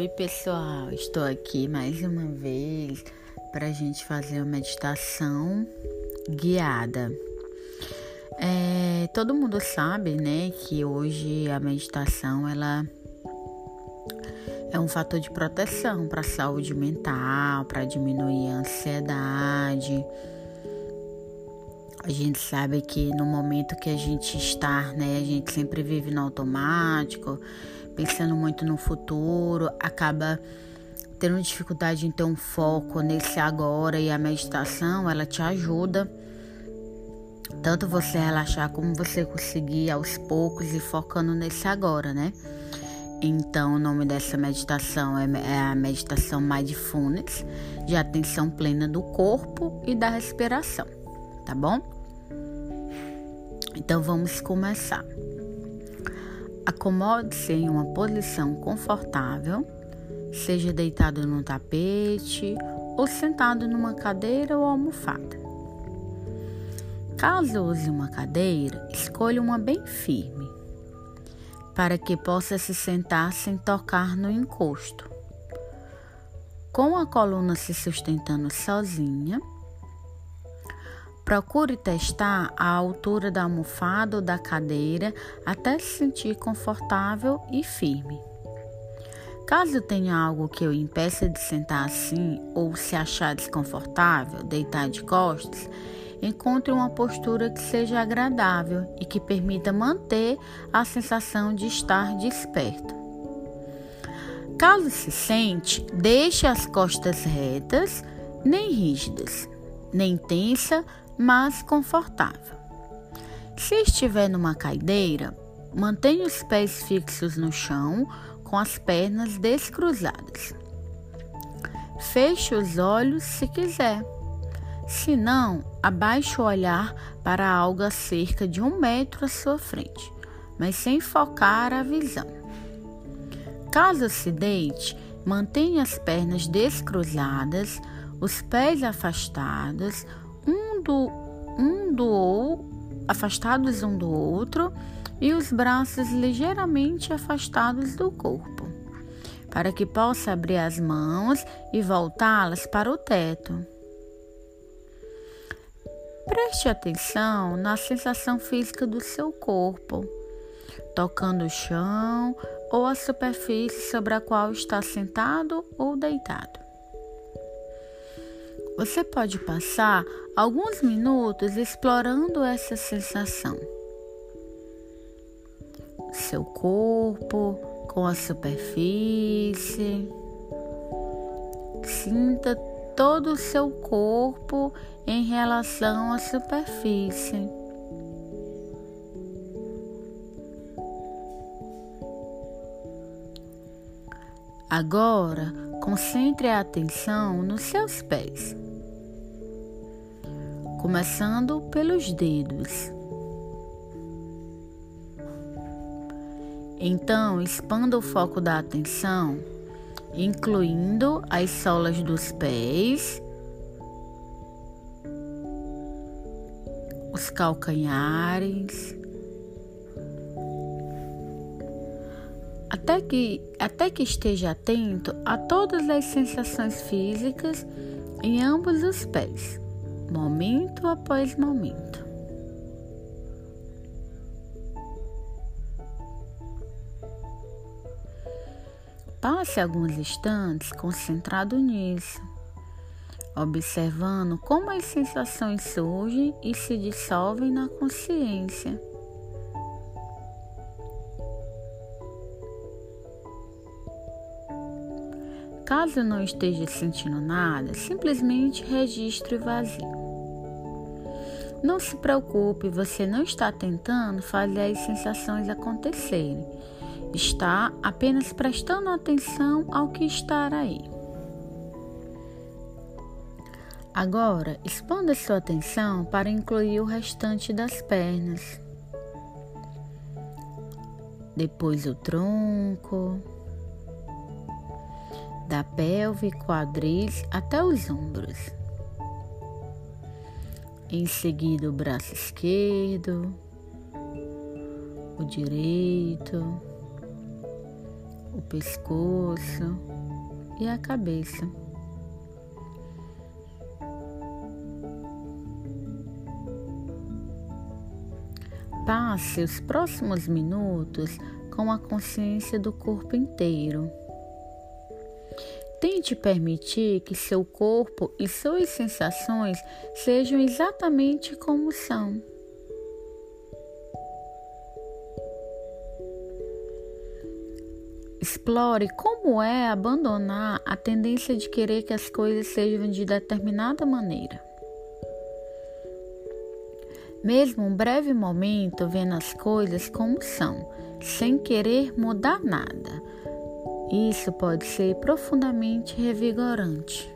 Oi, pessoal, estou aqui mais uma vez para a gente fazer uma meditação guiada. É, todo mundo sabe, né, que hoje a meditação ela é um fator de proteção para a saúde mental, para diminuir a ansiedade. A gente sabe que no momento que a gente está, né, a gente sempre vive no automático pensando muito no futuro, acaba tendo dificuldade em ter um foco nesse agora e a meditação, ela te ajuda tanto você relaxar como você conseguir aos poucos e focando nesse agora, né? Então, o nome dessa meditação é, é a meditação Mindfulness, de atenção plena do corpo e da respiração, tá bom? Então, vamos começar. Acomode-se em uma posição confortável, seja deitado no tapete ou sentado numa cadeira ou almofada. Caso use uma cadeira, escolha uma bem firme, para que possa se sentar sem tocar no encosto. Com a coluna se sustentando sozinha, Procure testar a altura da almofada ou da cadeira até se sentir confortável e firme. Caso tenha algo que o impeça de sentar assim ou se achar desconfortável, deitar de costas, encontre uma postura que seja agradável e que permita manter a sensação de estar desperto. Caso se sente, deixe as costas retas, nem rígidas, nem tensa, mas confortável. Se estiver numa caideira, mantenha os pés fixos no chão com as pernas descruzadas. Feche os olhos se quiser. Se não, abaixe o olhar para algo a cerca de um metro à sua frente, mas sem focar a visão. Caso se deite, mantenha as pernas descruzadas, os pés afastados, um do um do afastados um do outro e os braços ligeiramente afastados do corpo, para que possa abrir as mãos e voltá-las para o teto. Preste atenção na sensação física do seu corpo, tocando o chão ou a superfície sobre a qual está sentado ou deitado. Você pode passar alguns minutos explorando essa sensação. Seu corpo com a superfície. Sinta todo o seu corpo em relação à superfície. Agora, concentre a atenção nos seus pés começando pelos dedos. Então, expanda o foco da atenção, incluindo as solas dos pés, os calcanhares, até que, até que esteja atento a todas as sensações físicas em ambos os pés momento após momento. Passe alguns instantes concentrado nisso, observando como as sensações surgem e se dissolvem na consciência. Caso não esteja sentindo nada, simplesmente registre vazio. Não se preocupe, você não está tentando fazer as sensações acontecerem. Está apenas prestando atenção ao que está aí. Agora, expanda sua atenção para incluir o restante das pernas. Depois o tronco da pelve, quadris até os ombros. Em seguida, o braço esquerdo, o direito, o pescoço e a cabeça. Passe os próximos minutos com a consciência do corpo inteiro. Tente permitir que seu corpo e suas sensações sejam exatamente como são. Explore como é abandonar a tendência de querer que as coisas sejam de determinada maneira. Mesmo um breve momento vendo as coisas como são, sem querer mudar nada. Isso pode ser profundamente revigorante.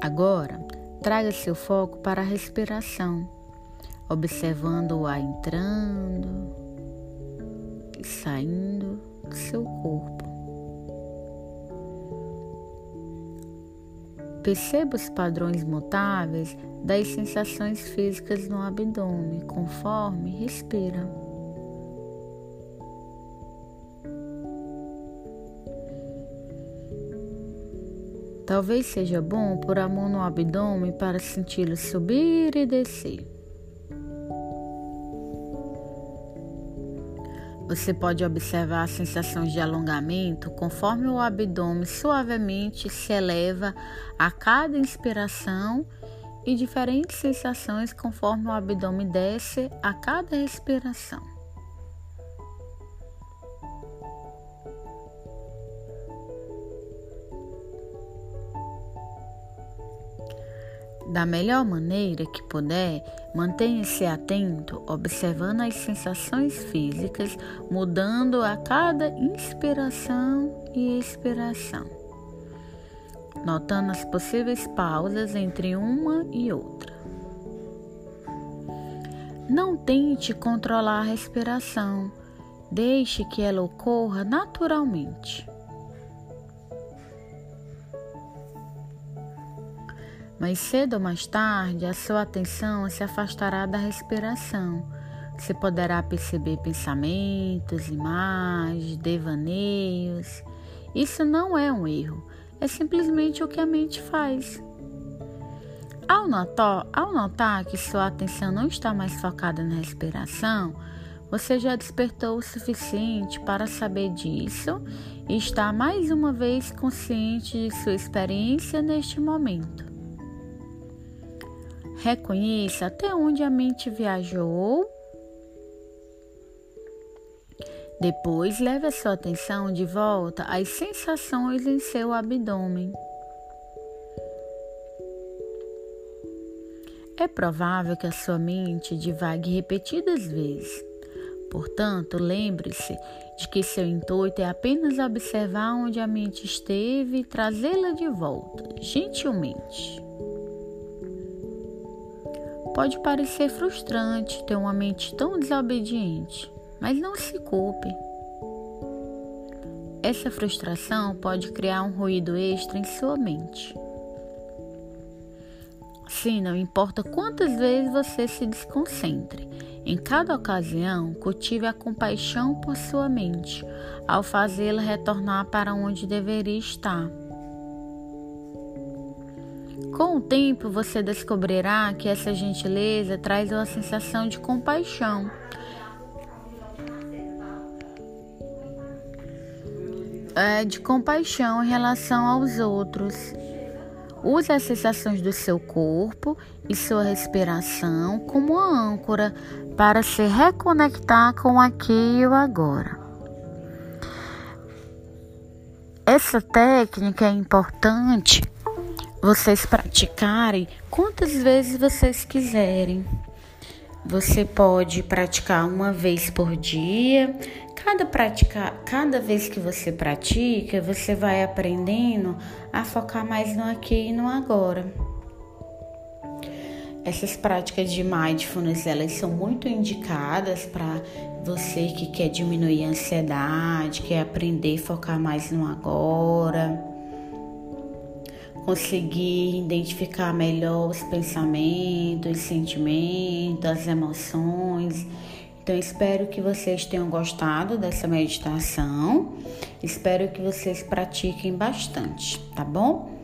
Agora, traga seu foco para a respiração observando o ar entrando e saindo do seu corpo. Perceba os padrões mutáveis das sensações físicas no abdômen conforme respira. Talvez seja bom pôr a mão no abdômen para senti-lo subir e descer. Você pode observar sensações de alongamento conforme o abdômen suavemente se eleva a cada inspiração e diferentes sensações conforme o abdômen desce a cada respiração. Da melhor maneira que puder, mantenha-se atento, observando as sensações físicas, mudando a cada inspiração e expiração, notando as possíveis pausas entre uma e outra. Não tente controlar a respiração, deixe que ela ocorra naturalmente. Mais cedo ou mais tarde, a sua atenção se afastará da respiração. Você poderá perceber pensamentos, imagens, devaneios. Isso não é um erro, é simplesmente o que a mente faz. Ao notar, ao notar que sua atenção não está mais focada na respiração, você já despertou o suficiente para saber disso e está mais uma vez consciente de sua experiência neste momento. Reconheça até onde a mente viajou. Depois, leve a sua atenção de volta às sensações em seu abdômen. É provável que a sua mente divague repetidas vezes. Portanto, lembre-se de que seu intuito é apenas observar onde a mente esteve e trazê-la de volta, gentilmente. Pode parecer frustrante ter uma mente tão desobediente, mas não se culpe. Essa frustração pode criar um ruído extra em sua mente. Sim, não importa quantas vezes você se desconcentre, em cada ocasião cultive a compaixão por sua mente, ao fazê-la retornar para onde deveria estar. Com o tempo, você descobrirá que essa gentileza traz uma sensação de compaixão. É, de compaixão em relação aos outros. Use as sensações do seu corpo e sua respiração como âncora para se reconectar com aqui e o agora. Essa técnica é importante vocês praticarem quantas vezes vocês quiserem. Você pode praticar uma vez por dia. Cada praticar, cada vez que você pratica, você vai aprendendo a focar mais no aqui e no agora. Essas práticas de mindfulness, elas são muito indicadas para você que quer diminuir a ansiedade, quer aprender a focar mais no agora conseguir identificar melhor os pensamentos, os sentimentos, as emoções. Então, espero que vocês tenham gostado dessa meditação. Espero que vocês pratiquem bastante, tá bom?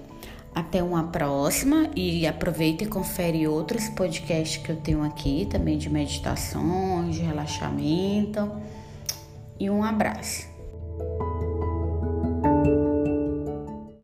Até uma próxima e aproveita e confere outros podcasts que eu tenho aqui também de meditações, de relaxamento. E um abraço.